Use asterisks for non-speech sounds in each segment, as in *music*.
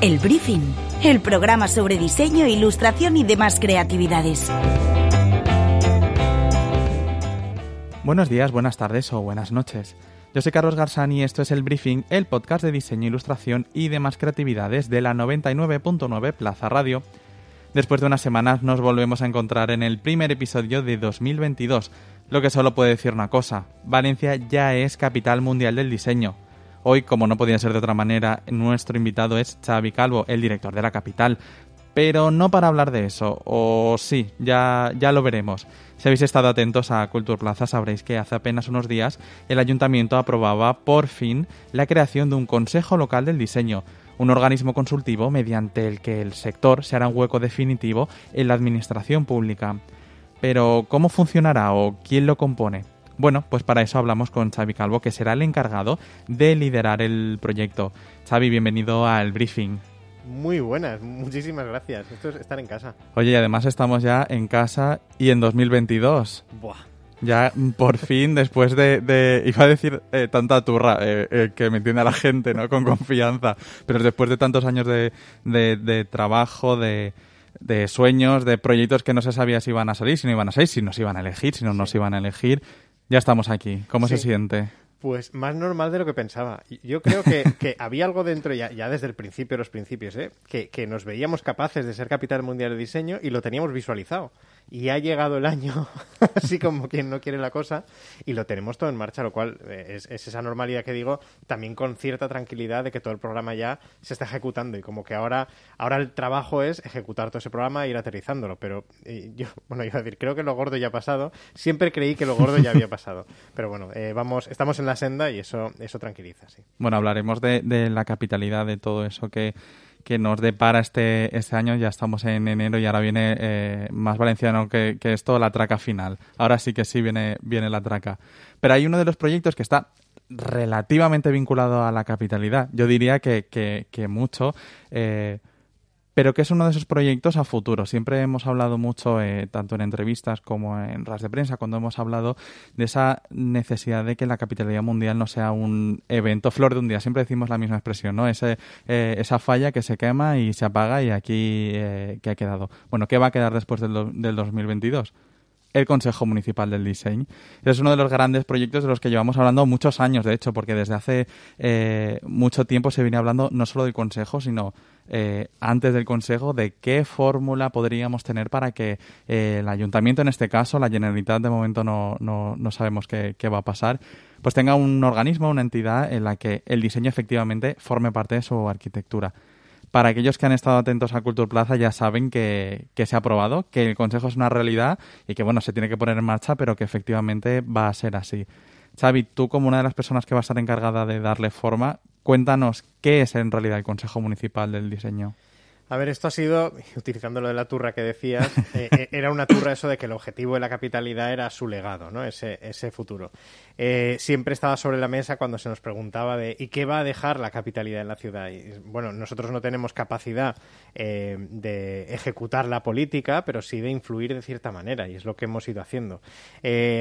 El Briefing, el programa sobre diseño, ilustración y demás creatividades. Buenos días, buenas tardes o buenas noches. Yo soy Carlos Garzani y esto es El Briefing, el podcast de diseño, ilustración y demás creatividades de la 99.9 Plaza Radio. Después de unas semanas nos volvemos a encontrar en el primer episodio de 2022, lo que solo puede decir una cosa, Valencia ya es capital mundial del diseño. Hoy, como no podía ser de otra manera, nuestro invitado es Xavi Calvo, el director de la capital. Pero no para hablar de eso, o sí, ya, ya lo veremos. Si habéis estado atentos a Culturplaza sabréis que hace apenas unos días el ayuntamiento aprobaba por fin la creación de un Consejo Local del Diseño, un organismo consultivo mediante el que el sector se hará un hueco definitivo en la administración pública. Pero, ¿cómo funcionará o quién lo compone? Bueno, pues para eso hablamos con Xavi Calvo, que será el encargado de liderar el proyecto. Xavi, bienvenido al briefing. Muy buenas, muchísimas gracias. Esto es estar en casa. Oye, y además estamos ya en casa y en 2022. Buah. Ya por fin, después de, iba a decir eh, tanta turra, eh, eh, que me entiende a la gente, ¿no? Con confianza, pero después de tantos años de, de trabajo, de, de sueños, de proyectos que no se sabía si iban a salir, si no iban a salir, si nos iban a elegir, si no nos iban a elegir, ya estamos aquí. ¿Cómo se siente? Pues más normal de lo que pensaba. Yo creo *laughs* que, había algo dentro, ya, ya, desde el principio los principios, ¿eh? que, que, nos veíamos capaces de ser capital mundial de diseño y lo teníamos visualizado y ha llegado el año, *laughs* así como quien no quiere la cosa, y lo tenemos todo en marcha, lo cual eh, es, esa normalidad que digo, también con cierta tranquilidad de que todo el programa ya se está ejecutando y como que ahora, ahora el trabajo es ejecutar todo ese programa e ir aterrizándolo, pero yo, *laughs* bueno, iba a decir, creo que lo gordo ya ha pasado, siempre creí que lo gordo ya había pasado, *laughs* pero bueno, eh, vamos, estamos en la senda y eso, eso tranquiliza, sí. Bueno, hablaremos de, de la capitalidad de todo eso que que nos depara este, este año. Ya estamos en enero y ahora viene eh, más valenciano que, esto, la traca final. Ahora sí que sí viene, viene la traca. Pero hay uno de los proyectos que está relativamente vinculado a la capitalidad. Yo diría que, que, que mucho. Eh, pero que es uno de esos proyectos a futuro. Siempre hemos hablado mucho, eh, tanto en entrevistas como en ras de prensa, cuando hemos hablado de esa necesidad de que la capitalidad mundial no sea un evento flor de un día. Siempre decimos la misma expresión, ¿no? Ese, eh, esa falla que se quema y se apaga y aquí eh, que ha quedado. Bueno, ¿qué va a quedar después del, del 2022? El Consejo Municipal del Diseño. Es uno de los grandes proyectos de los que llevamos hablando muchos años, de hecho, porque desde hace eh, mucho tiempo se viene hablando no solo del Consejo, sino eh, antes del Consejo de qué fórmula podríamos tener para que eh, el Ayuntamiento, en este caso, la Generalitat, de momento no, no, no sabemos qué, qué va a pasar, pues tenga un organismo, una entidad en la que el diseño efectivamente forme parte de su arquitectura para aquellos que han estado atentos a Culture Plaza ya saben que, se ha aprobado, que el Consejo es una realidad y que bueno, se tiene que poner en marcha, pero que efectivamente va a ser así. Xavi, tú como una de las personas que va a estar encargada de darle forma, cuéntanos qué es en realidad el Consejo Municipal del Diseño. A ver, esto ha sido, *laughs* utilizando lo de la turra que decías, eh, eh, era una turra eso de que el objetivo de la capitalidad era su legado, ¿no? Ese, ese futuro. Eh, siempre estaba sobre la mesa cuando se nos preguntaba de ¿y qué va a dejar la capitalidad en la ciudad? Bueno, nosotros no tenemos capacidad de ejecutar la política, pero sí de influir de cierta manera, y es lo que hemos ido haciendo.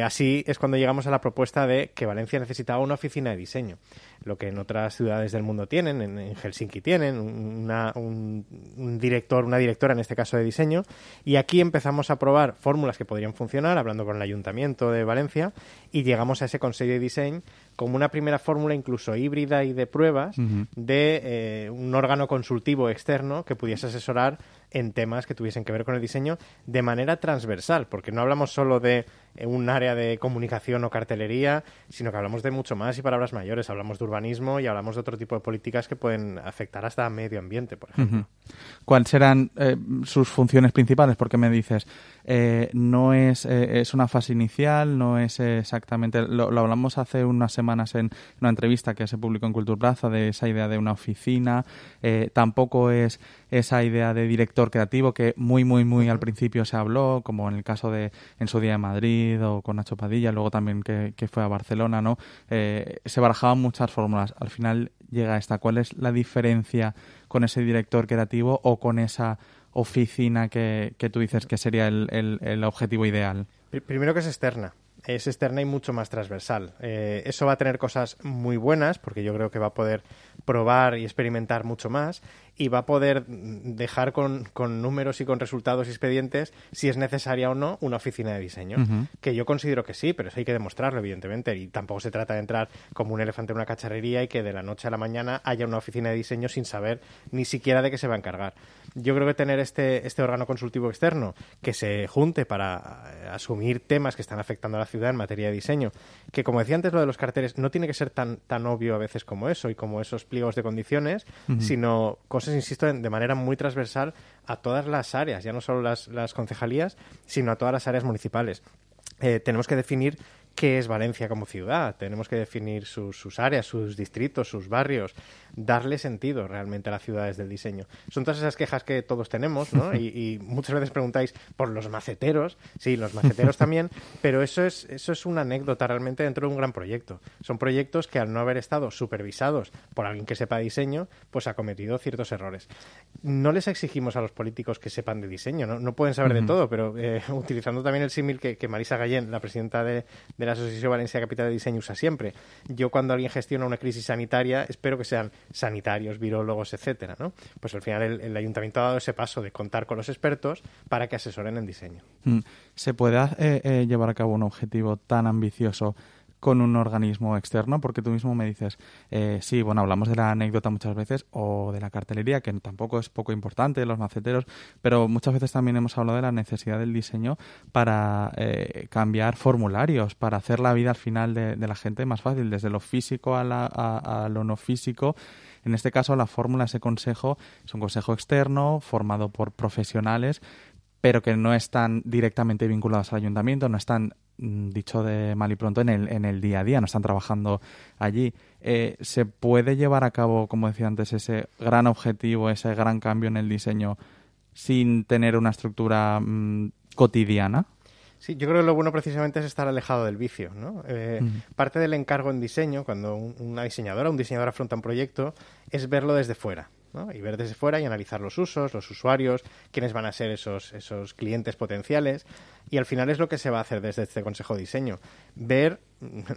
así es cuando llegamos a la propuesta de que Valencia necesitaba una oficina de diseño, lo que en otras ciudades del mundo tienen, en, Helsinki tienen, una, un un director, una directora en este caso de diseño, y aquí empezamos a probar fórmulas que podrían funcionar, hablando con el Ayuntamiento de Valencia, y llegamos a ese Consejo de Diseño como una primera fórmula incluso híbrida y de pruebas de eh, un órgano consultivo externo que pudiese asesorar en temas que tuviesen que ver con el diseño de manera transversal, porque no hablamos solo de eh, un área de comunicación o cartelería, sino que hablamos de mucho más y palabras mayores. Hablamos de urbanismo y hablamos de otro tipo de políticas que pueden afectar hasta medio ambiente, por ejemplo. ¿Cuáles serán eh, sus funciones principales? Porque me dices, eh, no es, es una fase inicial, no es exactamente. Lo, hablamos hace unas semanas en una entrevista que se publicó en Cultura Plaza de esa idea de una oficina. tampoco es esa idea de director creativo que muy, muy, muy al principio se habló, como en el caso de en su día de Madrid o con Nacho Padilla, luego también que, fue a Barcelona, ¿no? Eh, se barajaban muchas fórmulas. Al final llega esta. ¿Cuál es la diferencia con ese director creativo o con esa oficina que, que tú dices que sería el, el, el objetivo ideal? Primero que es externa es externa y mucho más transversal. Eh, eso va a tener cosas muy buenas, porque yo creo que va a poder probar y experimentar mucho más. Y va a poder dejar con, con, números y con resultados y expedientes si es necesaria o no una oficina de diseño. Que yo considero que sí, pero eso hay que demostrarlo, evidentemente. Y tampoco se trata de entrar como un elefante en una cacharrería y que de la noche a la mañana haya una oficina de diseño sin saber ni siquiera de qué se va a encargar. Yo creo que tener este, este órgano consultivo externo que se junte para eh, asumir temas que están afectando a la ciudad en materia de diseño, que como decía antes lo de los carteles, no tiene que ser tan, tan obvio a veces como eso y como esos pliegos de condiciones, sino cosas, insisto, de manera muy transversal a todas las áreas, ya no solo las, las concejalías, sino a todas las áreas municipales. Eh, tenemos que definir qué es Valencia como ciudad. Tenemos que definir sus, áreas, sus distritos, sus barrios, darle sentido realmente a las ciudades del diseño. Son todas esas quejas que todos tenemos, ¿no? *laughs* Y, muchas veces preguntáis por los maceteros. Sí, los maceteros *laughs* también, pero eso es, eso es una anécdota realmente dentro de un gran proyecto. Son proyectos que al no haber estado supervisados por alguien que sepa diseño, pues ha cometido ciertos errores. No les exigimos a los políticos que sepan de diseño, no, no pueden saber de todo, pero eh, *laughs* utilizando también el símil que, Marisa Gallén, la presidenta de la Asociación Valencia Capital de Diseño usa siempre. Yo cuando alguien gestiona una crisis sanitaria espero que sean sanitarios, virólogos, etcétera, ¿no? Pues al final el, ayuntamiento ha dado ese paso de contar con los expertos para que asesoren en diseño. Mm. ¿Se puede eh, eh, llevar a cabo un objetivo tan ambicioso con un organismo externo, porque tú mismo me dices, eh, sí, bueno, hablamos de la anécdota muchas veces o de la cartelería, que tampoco es poco importante, los maceteros, pero muchas veces también hemos hablado de la necesidad del diseño para eh, cambiar formularios, para hacer la vida al final de, la gente más fácil, desde lo físico a, a lo no físico. En este caso, la fórmula, ese consejo, es un consejo externo formado por profesionales pero que no están directamente vinculados al ayuntamiento, no están dicho de mal y pronto, en el, en el día a día, no están trabajando allí. Eh, ¿Se puede llevar a cabo, como decía antes, ese gran objetivo, ese gran cambio en el diseño sin tener una estructura mm, cotidiana? Sí, yo creo que lo bueno precisamente es estar alejado del vicio. ¿no? Eh, parte del encargo en diseño, cuando una diseñadora o un diseñador afronta un proyecto, es verlo desde fuera. Y ver desde fuera y analizar los usos, los usuarios, quiénes van a ser esos, esos clientes potenciales. Y al final es lo que se va a hacer desde este Consejo de Diseño. Ver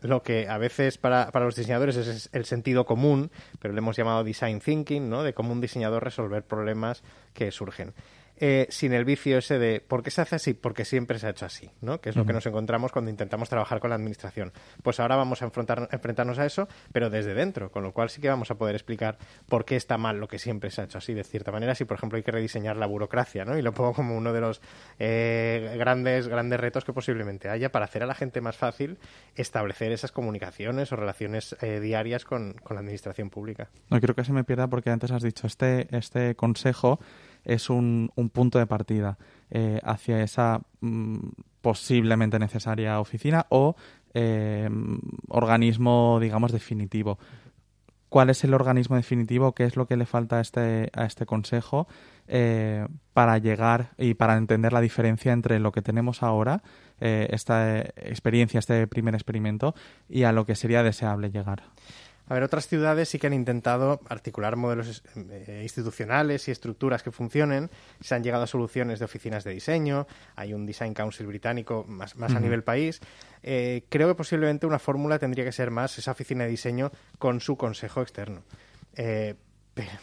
lo que a veces para, para los diseñadores es el sentido común, pero le hemos llamado design thinking, ¿no? de cómo un diseñador resolver problemas que surgen. Eh, sin el vicio ese de ¿por qué se hace así? Porque siempre se ha hecho así, ¿no? Que es lo que nos encontramos cuando intentamos trabajar con la administración. Pues ahora vamos a enfrentarnos a eso, pero desde dentro, con lo cual sí que vamos a poder explicar por qué está mal lo que siempre se ha hecho así, de cierta manera, si por ejemplo hay que rediseñar la burocracia, ¿no? Y lo pongo como uno de los eh, grandes, grandes retos que posiblemente haya para hacer a la gente más fácil establecer esas comunicaciones o relaciones eh, diarias con, con la administración pública. No quiero que se me pierda porque antes has dicho este, este consejo es un, un punto de partida eh, hacia esa mm, posiblemente necesaria oficina o eh, organismo, digamos, definitivo. ¿Cuál es el organismo definitivo? ¿Qué es lo que le falta a este, a este consejo eh, para llegar y para entender la diferencia entre lo que tenemos ahora, esta experiencia, este primer experimento, y a lo que sería deseable llegar? A ver, otras ciudades sí que han intentado articular modelos eh, institucionales y estructuras que funcionen. Se han llegado a soluciones de oficinas de diseño. Hay un Design Council británico más, más a nivel país. Eh, creo que posiblemente una fórmula tendría que ser más esa oficina de diseño con su consejo externo. Eh,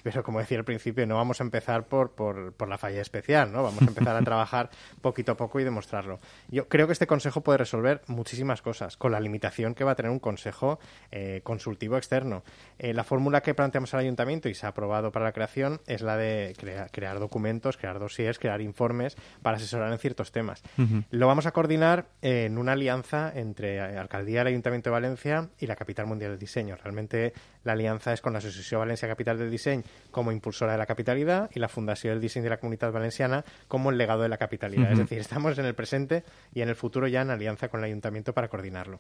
pero como decía al principio, no vamos a empezar por, por, la falla especial, ¿no? Vamos a empezar a *laughs* trabajar poquito a poco y demostrarlo. Yo creo que este consejo puede resolver muchísimas cosas, con la limitación que va a tener un consejo eh, consultivo externo. Eh, la fórmula que planteamos al ayuntamiento y se ha aprobado para la creación es la de crear documentos, crear dossiers, crear informes para asesorar en ciertos temas. Lo vamos a coordinar en una alianza entre Alcaldía del Ayuntamiento de Valencia y la Capital Mundial del Diseño. Realmente la alianza es con la Asociación Valencia Capital del Diseño como impulsora de la capitalidad y la Fundación del Diseño de la Comunidad Valenciana como el legado de la capitalidad. Es decir, estamos en el presente y en el futuro ya en alianza con el ayuntamiento para coordinarlo.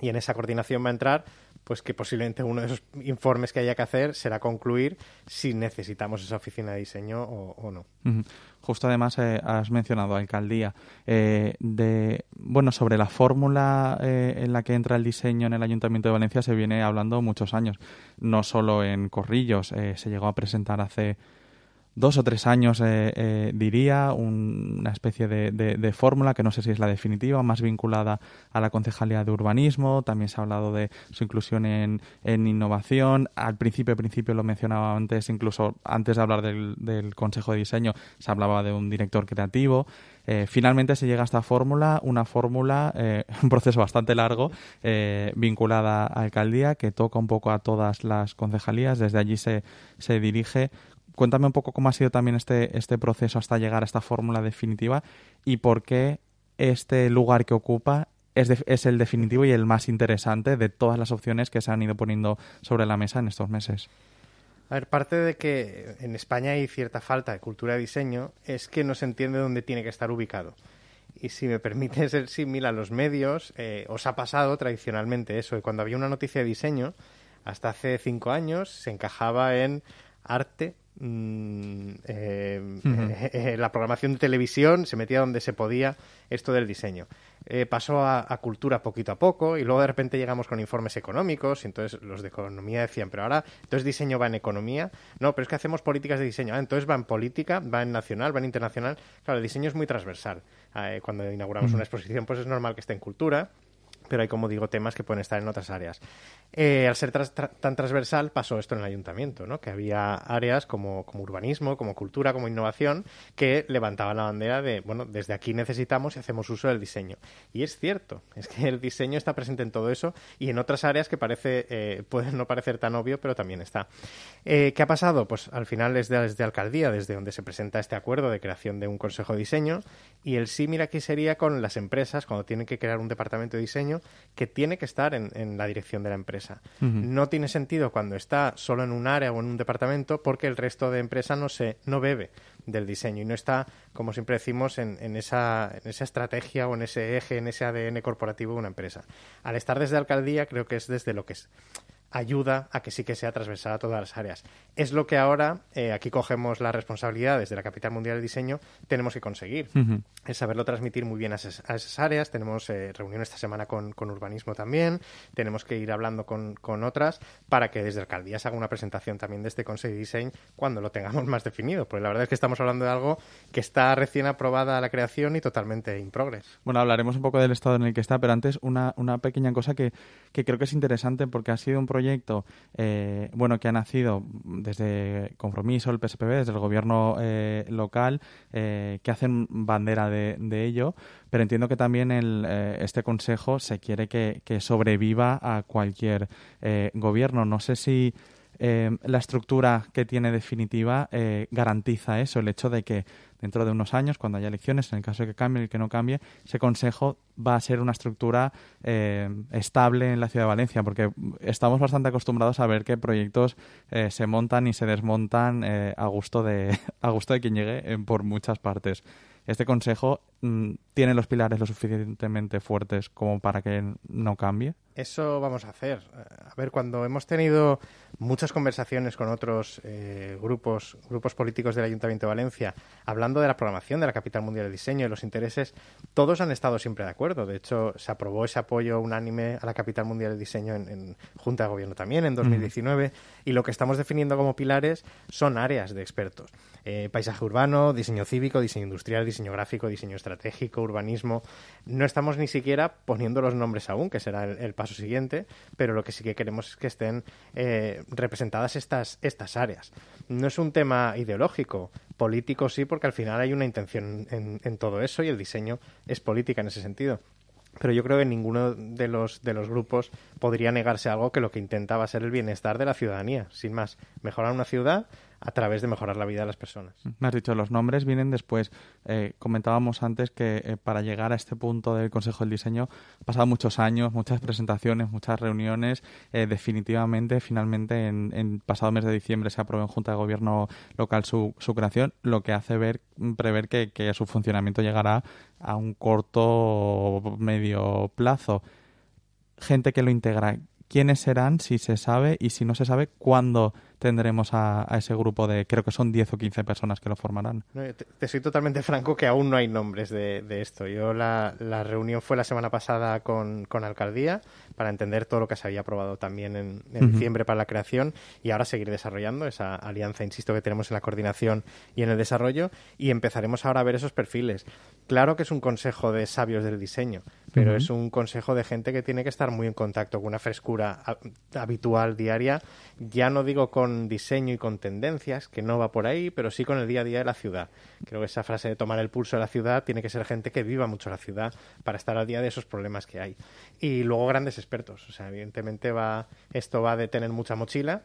Y en esa coordinación va a entrar pues que posiblemente uno de esos informes que haya que hacer será concluir si necesitamos esa oficina de diseño o, no. Justo además eh, has mencionado alcaldía eh, de bueno sobre la fórmula eh, en la que entra el diseño en el Ayuntamiento de Valencia se viene hablando muchos años, no solo en Corrillos, se llegó a presentar hace dos o tres años, eh, eh, diría, una especie de, fórmula que no sé si es la definitiva, más vinculada a la concejalía de urbanismo. También se ha hablado de su inclusión en, en innovación. Al principio, principio lo mencionaba antes, incluso antes de hablar del, Consejo de Diseño, se hablaba de un director creativo. Eh, finalmente se llega a esta fórmula, una fórmula, *laughs* un proceso bastante largo, vinculada a alcaldía, que toca un poco a todas las concejalías. Desde allí se, se dirige cuéntame un poco cómo ha sido también este, este proceso hasta llegar a esta fórmula definitiva y por qué este lugar que ocupa es, es, el definitivo y el más interesante de todas las opciones que se han ido poniendo sobre la mesa en estos meses. A ver, parte de que en España hay cierta falta de cultura de diseño es que no se entiende dónde tiene que estar ubicado. Y si me permite ser símil a los medios, eh, os ha pasado tradicionalmente eso, que cuando había una noticia de diseño, hasta hace cinco años se encajaba en arte, Mm, eh, *laughs* eh, la programación de televisión se metía donde se podía esto del diseño. Eh, pasó a, cultura poquito a poco y luego de repente llegamos con informes económicos y entonces los de economía decían, pero ahora entonces diseño va en economía. No, pero es que hacemos políticas de diseño. Ah, entonces va en política, va en nacional, va en internacional. Claro, el diseño es muy transversal. cuando inauguramos una exposición pues es normal que esté en cultura pero hay, como digo, temas que pueden estar en otras áreas. Eh, al ser tan transversal pasó esto en el ayuntamiento, ¿no? que había áreas como, como, urbanismo, como cultura, como innovación, que levantaban la bandera de, bueno, desde aquí necesitamos y hacemos uso del diseño. Y es cierto, es que el diseño está presente en todo eso y en otras áreas que parece, eh, puede no parecer tan obvio, pero también está. Eh, ¿Qué ha pasado? Pues al final es desde alcaldía, desde donde se presenta este acuerdo de creación de un consejo de diseño, y el sí, mira, aquí sería con las empresas, cuando tienen que crear un departamento de diseño, que tiene que estar en, la dirección de la empresa. No tiene sentido cuando está solo en un área o en un departamento porque el resto de empresa no se no bebe del diseño y no está, como siempre decimos, en, en, esa, en esa estrategia o en ese eje, en ese ADN corporativo de una empresa. Al estar desde alcaldía, creo que es desde lo que es ayuda a que sí que sea transversal a todas las áreas. Es lo que ahora, eh, aquí cogemos la responsabilidad desde la Capital Mundial del Diseño, tenemos que conseguir. Es saberlo transmitir muy bien a esas, áreas. Tenemos eh, reunión esta semana con, urbanismo también. Tenemos que ir hablando con, otras para que desde alcaldía se haga una presentación también de este Consejo de Diseño cuando lo tengamos más definido. Porque la verdad es que estamos hablando de algo que está recién aprobada la creación y totalmente in progress. Bueno, hablaremos un poco del estado en el que está, pero antes una, una pequeña cosa que, que creo que es interesante porque ha sido un proyecto eh, bueno que ha nacido desde Compromiso, el PSPB, desde el gobierno eh, local, eh, que hacen bandera de, ello, pero entiendo que también el, este consejo se quiere que sobreviva a cualquier gobierno. No sé si la estructura que tiene definitiva garantiza eso, el hecho de que dentro de unos años, cuando haya elecciones, en el caso de que cambie y que no cambie, ese consejo va a ser una estructura eh, estable en la ciudad de Valencia, porque estamos bastante acostumbrados a ver que proyectos eh, se montan y se desmontan eh, a gusto de *laughs* a gusto de quien llegue por muchas partes. Este consejo mm, tiene los pilares lo suficientemente fuertes como para que no cambie. Eso vamos a hacer. A ver, cuando hemos tenido muchas conversaciones con otros eh, grupos, grupos políticos del Ayuntamiento de Valencia, hablando de la programación de la Capital Mundial del Diseño y los intereses, todos han estado siempre de acuerdo. De hecho, se aprobó ese apoyo unánime a la Capital Mundial del Diseño en, Junta de Gobierno también en 2019 y lo que estamos definiendo como pilares son áreas de expertos. Eh, paisaje urbano, diseño cívico, diseño industrial, diseño gráfico, diseño estratégico, urbanismo. No estamos ni siquiera poniendo los nombres aún, que será el paso siguiente, pero lo que sí que queremos es que estén eh, representadas estas, estas áreas. No es un tema ideológico, político sí, porque al final hay una intención en, en todo eso y el diseño es política en ese sentido pero yo creo que ninguno de los, de los grupos podría negarse algo que lo que intentaba ser el bienestar de la ciudadanía, sin más. Mejorar una ciudad a través de mejorar la vida de las personas. Me has dicho, los nombres vienen después. Eh, comentábamos antes que eh, para llegar a este punto del Consejo del Diseño han pasado muchos años, muchas presentaciones, muchas reuniones. Eh, definitivamente, finalmente, en, en, pasado mes de diciembre se aprobó en Junta de Gobierno local su, su creación, lo que hace ver prever que, que su funcionamiento llegará a un corto medio plazo. Gente que lo integra, quiénes serán, si se sabe, y si no se sabe, cuándo tendremos a, ese grupo de, creo que son 10 o 15 personas que lo formarán. te, soy totalmente *laughs* franco que aún no hay nombres de, esto. Yo la, reunión fue la semana pasada con, con, Alcaldía para entender todo lo que se había aprobado también en, diciembre para la creación y ahora seguir desarrollando esa alianza, insisto, que tenemos en la coordinación y en el desarrollo y empezaremos ahora a ver esos perfiles. Claro que es un consejo de sabios del diseño, pero es un consejo de gente que tiene que estar muy en contacto con una frescura habitual diaria, ya no digo con diseño y con tendencias, que no va por ahí, pero sí con el día a día de la ciudad. Creo que esa frase de tomar el pulso de la ciudad tiene que ser gente que viva mucho la ciudad para estar al día de esos problemas que hay. Y luego grandes expertos, o sea, evidentemente va esto va de tener mucha mochila,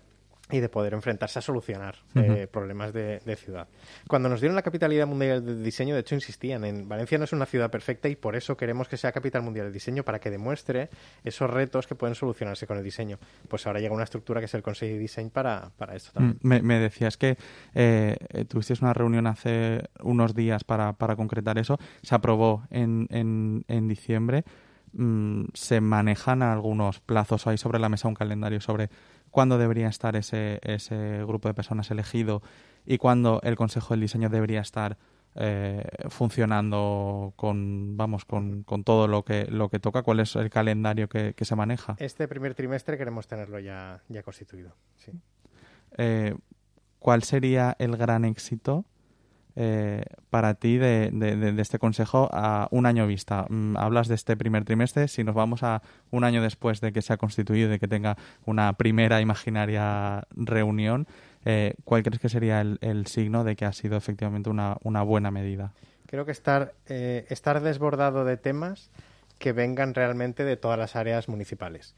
y de poder enfrentarse a solucionar eh, problemas de, ciudad. Cuando nos dieron la capitalidad mundial del diseño, de hecho insistían en Valencia no es una ciudad perfecta y por eso queremos que sea capital mundial del diseño para que demuestre esos retos que pueden solucionarse con el diseño. Pues ahora llega una estructura que es el Consejo de Diseño para, para esto también. Mm, me, decías que eh, tuvisteis una reunión hace unos días para, para concretar eso. Se aprobó en, en, en diciembre. Mm, se manejan algunos plazos ahí sobre la mesa un calendario sobre cuándo debería estar ese, ese grupo de personas elegido y cuándo el Consejo del Diseño debería estar eh, funcionando con vamos con, con, todo lo que lo que toca cuál es el calendario que, se maneja. Este primer trimestre queremos tenerlo ya ya constituido sí. Eh, cuál sería el gran éxito eh, para ti de, este consejo a un año vista? Mm, hablas de este primer trimestre, si nos vamos a un año después de que se ha constituido de que tenga una primera imaginaria reunión, eh, ¿cuál crees que sería el, signo de que ha sido efectivamente una, una buena medida? Creo que estar, eh, estar desbordado de temas que vengan realmente de todas las áreas municipales.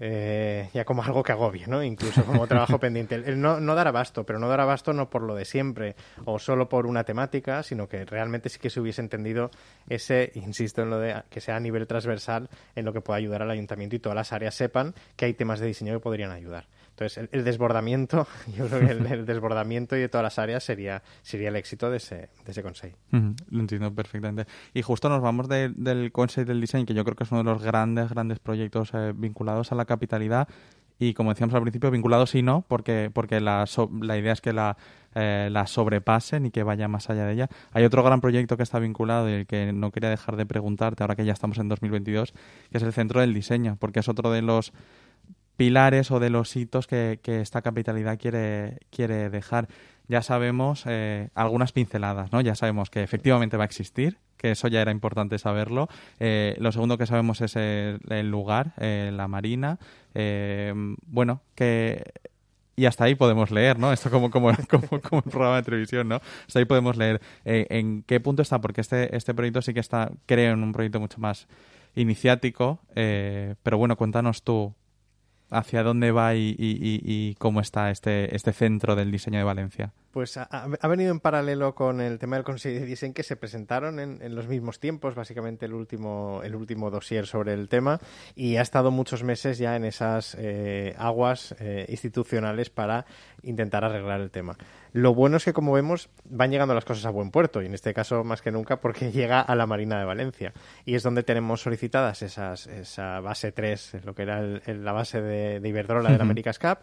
Eh, ya como algo que agobie, ¿no? Incluso como trabajo *laughs* pendiente. El no, no, dar abasto, pero no dar abasto no por lo de siempre o solo por una temática, sino que realmente sí que se hubiese entendido ese, insisto en lo de que sea a nivel transversal en lo que pueda ayudar al ayuntamiento y todas las áreas sepan que hay temas de diseño que podrían ayudar. Entonces, el, desbordamiento, *laughs* yo creo que el, desbordamiento y de todas las áreas sería, sería el éxito de ese, de ese consejo. lo entiendo perfectamente. Y justo nos vamos del consejo del diseño, que yo creo que es uno de los grandes, grandes proyectos eh, vinculados a la capitalidad y como decíamos al principio, vinculados y no, porque, porque la, la idea es que la, eh, la sobrepasen y que vaya más allá de ella. Hay otro gran proyecto que está vinculado y el que no quería dejar de preguntarte ahora que ya estamos en 2022, que es el Centro del Diseño, porque es otro de los pilares o de los hitos que, esta capitalidad quiere, quiere dejar. Ya sabemos eh, algunas pinceladas, ¿no? Ya sabemos que efectivamente va a existir, que eso ya era importante saberlo. Eh, lo segundo que sabemos es el, lugar, eh, la marina. bueno, que y hasta ahí podemos leer, ¿no? Esto como, como, *laughs* como, un programa de televisión, ¿no? Hasta ahí podemos leer en qué punto está, porque este, este proyecto sí que está, creo, en un proyecto mucho más iniciático, pero bueno, cuéntanos tú hacia dónde va y, cómo está este, este centro del diseño de Valencia. Pues ha, venido en paralelo con el tema del Consejo de Diseño que se presentaron en, los mismos tiempos, básicamente el último, el último dossier sobre el tema, y ha estado muchos meses ya en esas eh, aguas eh, institucionales para intentar arreglar el tema. Lo bueno es que, como vemos, van llegando las cosas a buen puerto, y en este caso más que nunca porque *laughs* llega a la Marina de Valencia, y es donde tenemos solicitadas esas, esa base 3, lo que era la base de, Iberdrola de la America's Cup,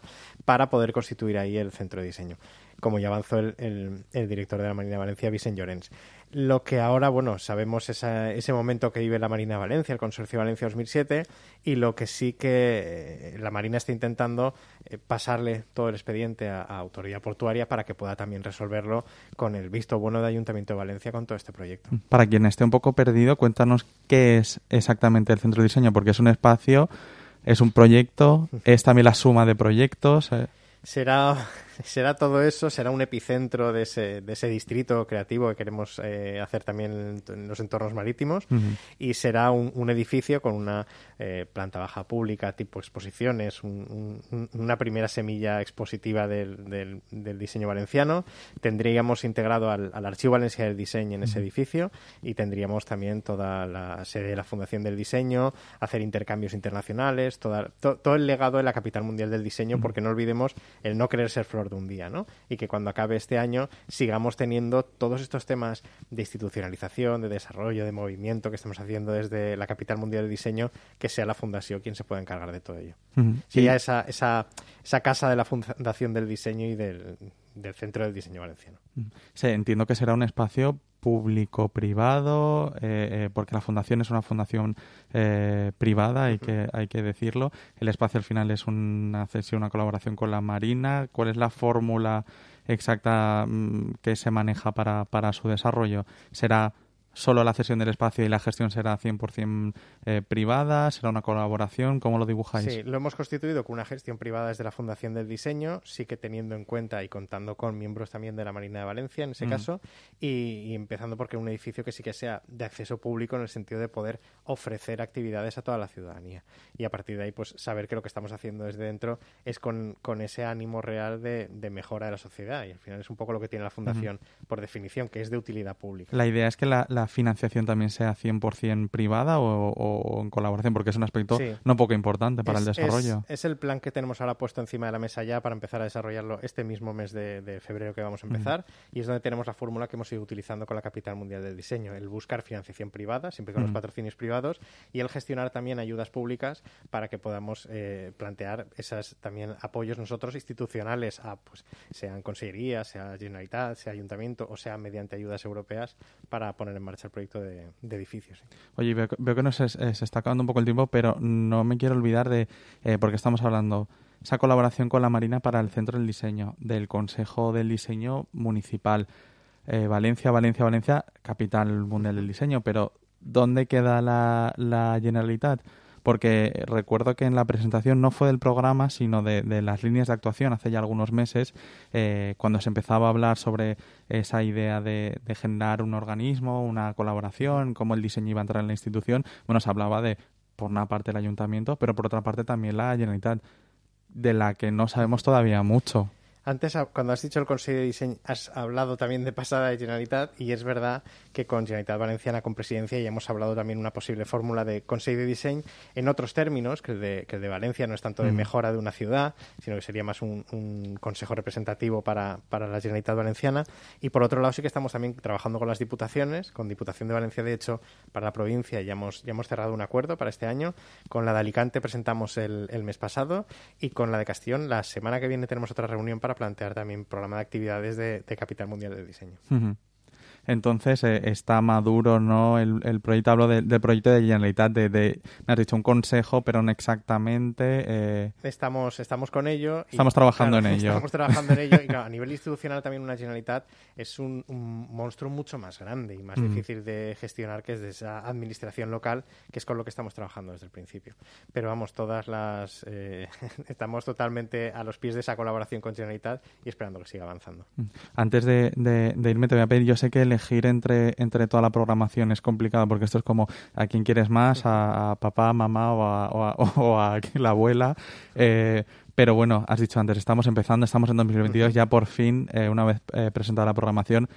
para poder constituir ahí el centro de diseño como ya avanzó el, director de la Marina de Valencia, Vicente Llorens. Lo que ahora, bueno, sabemos ese momento que vive la Marina de Valencia, el Consorcio Valencia 2007, y lo que sí que eh, la Marina está intentando eh, pasarle todo el expediente a, Autoridad Portuaria para que pueda también resolverlo con el visto bueno de Ayuntamiento de Valencia con todo este proyecto. Para quien esté un poco perdido, cuéntanos qué es exactamente el Centro de Diseño, porque es un espacio, es un proyecto, es también la suma de proyectos. Eh. Será será todo eso, será un epicentro de ese, de ese distrito creativo que queremos eh, hacer también en, los entornos marítimos. Y será un, edificio con una eh, planta baja pública tipo exposiciones, una primera semilla expositiva del, del, diseño valenciano. Tendríamos integrado al, Archivo Valencia del Diseño en ese edificio y tendríamos también toda la sede de la Fundación del Diseño, hacer intercambios internacionales, toda, todo el legado de la capital mundial del diseño, porque no olvidemos el no querer ser flor menor de un día, ¿no? Y que cuando acabe este año sigamos teniendo todos estos temas de institucionalización, de desarrollo, de movimiento que estamos haciendo desde la capital mundial de diseño, que sea la fundación quien se pueda encargar de todo ello. Sería esa, esa, esa casa de la fundación del diseño y del, del Centro del Diseño Valenciano. Sí, entiendo que será un espacio público-privado, eh, eh, porque la fundación es una fundación eh, privada, hay, que, hay que decirlo. El espacio al final es una cesión, una colaboración con la Marina. ¿Cuál es la fórmula exacta mm, que se maneja para, para su desarrollo? ¿Será solo la cesión del espacio y la gestión será 100% eh, privada? ¿Será una colaboración? ¿Cómo lo dibujáis? Sí, lo hemos constituido con una gestión privada desde la Fundación del Diseño, sí que teniendo en cuenta y contando con miembros también de la Marina de Valencia en ese mm. caso, y, empezando porque un edificio que sí que sea de acceso público en el sentido de poder ofrecer actividades a toda la ciudadanía. Y a partir de ahí, pues saber que lo que estamos haciendo desde dentro es con, ese ánimo real de, mejora de la sociedad. Y al final es un poco lo que tiene la Fundación por definición, que es de utilidad pública. La idea es que la financiación también sea 100% privada o, en colaboración? Porque es un aspecto no poco importante para el desarrollo. Es, el plan que tenemos ahora puesto encima de la mesa ya para empezar a desarrollarlo este mismo mes de, febrero que vamos a empezar y es donde tenemos la fórmula que hemos ido utilizando con la Capital Mundial del Diseño, el buscar financiación privada, siempre con los patrocinios privados y el gestionar también ayudas públicas para que podamos eh, plantear esos también apoyos nosotros institucionales a, pues, sean consellerías, sea Generalitat, sea Ayuntamiento o sea mediante ayudas europeas para poner en marcha el proyecto de, edificios. Oye, veo, que nos se, está acabando un poco el tiempo, pero no me quiero olvidar de, eh, porque estamos hablando, esa colaboración con la Marina para el Centro del Diseño, del Consejo del Diseño Municipal. Eh, Valencia, Valencia, Valencia, capital mundial del diseño, pero ¿dónde queda la, la Generalitat? Porque recuerdo que en la presentación no fue del programa, sino de, las líneas de actuación hace ya algunos meses, eh, cuando se empezaba a hablar sobre esa idea de, generar un organismo, una colaboración, cómo el diseño iba a entrar en la institución, bueno, se hablaba de, por una parte, el ayuntamiento, pero por otra parte también la Generalitat, de la que no sabemos todavía mucho. Antes, cuando has dicho el Consejo de Diseño, has hablado también de pasada de Generalitat y es verdad que con Generalitat Valenciana con presidencia ya hemos hablado también una posible fórmula de Consejo de Diseño en otros términos, que el de, que de Valencia no es tanto de mm. mejora de una ciudad, sino que sería más un, consejo representativo para, para, la Generalitat Valenciana. Y por otro lado sí que estamos también trabajando con las diputaciones, con Diputación de Valencia, de hecho, para la provincia ya hemos, ya hemos cerrado un acuerdo para este año. Con la de Alicante presentamos el, el mes pasado y con la de Castellón la semana que viene tenemos otra reunión para plantear también programa de actividades de, Capital Mundial de Diseño. Entonces eh, está maduro no el, el proyecto, hablo del proyecto de Generalitat, de, de, me has dicho un consejo, pero no exactamente. Eh... Estamos, estamos con ello. estamos trabajando en ello. Estamos trabajando en ello y a *laughs* nivel institucional también una Generalitat es un, monstruo mucho más grande y más difícil de gestionar que es de esa administración local, que es con lo que estamos trabajando desde el principio. Pero vamos, todas las... Eh, *laughs* estamos totalmente a los pies de esa colaboración con Generalitat y esperando que siga avanzando. Antes de, de irme te voy a pedir, yo sé que el elegir entre, entre toda la programación es complicado porque esto es como a quién quieres más, a, papá, mamá *laughs* o a, la abuela. Eh, pero bueno, has dicho antes, estamos empezando, estamos en 2022, ya por fin, eh, una vez eh, presentada la programación,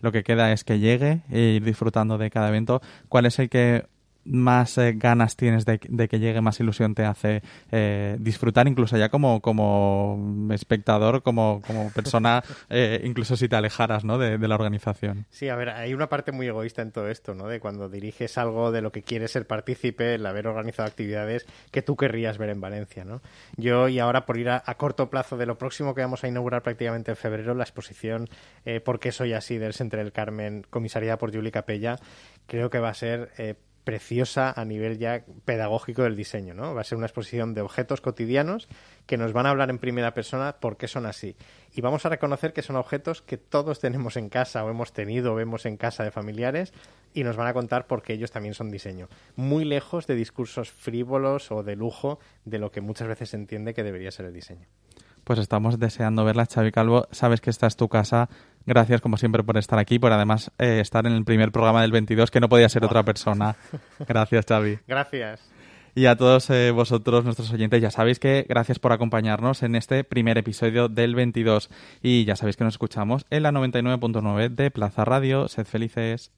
lo que queda es que llegue e ir disfrutando de cada evento. ¿Cuál es el que más eh, ganas tienes de, que llegue, más ilusión te hace eh, disfrutar, incluso ya como, como espectador, como, como persona, *laughs* eh, incluso si te alejaras ¿no? de, la organización. Sí, a ver, hay una parte muy egoísta en todo esto, ¿no? De cuando diriges algo de lo que quieres ser partícipe, el haber organizado actividades que tú querrías ver en Valencia, ¿no? Yo, y ahora por ir a, corto plazo de lo próximo que vamos a inaugurar prácticamente en febrero, la exposición ¿Por qué soy así? del Centro del Carmen, comisariada por Juli Capella, creo que va a ser preciosa a nivel ya pedagógico del diseño, ¿no? Va a ser una exposición de objetos cotidianos que nos van a hablar en primera persona por qué son así. Y vamos a reconocer que son objetos que todos tenemos en casa o hemos tenido o vemos en casa de familiares y nos van a contar por qué ellos también son diseño. Muy lejos de discursos frívolos o de lujo de lo que muchas veces se entiende que debería ser el diseño. Pues estamos deseando verla, Xavi Calvo. Sabes que esta es tu casa. Gracias, como siempre, por estar aquí, por además eh, estar en el primer programa del 22, que no podía ser otra persona. *laughs* Gracias, Xavi. Gracias. Y a todos eh, vosotros, nuestros oyentes, ya sabéis que gracias por acompañarnos en este primer episodio del 22. Y ya sabéis que nos escuchamos en la 99.9 de Plaza Radio. Sed felices.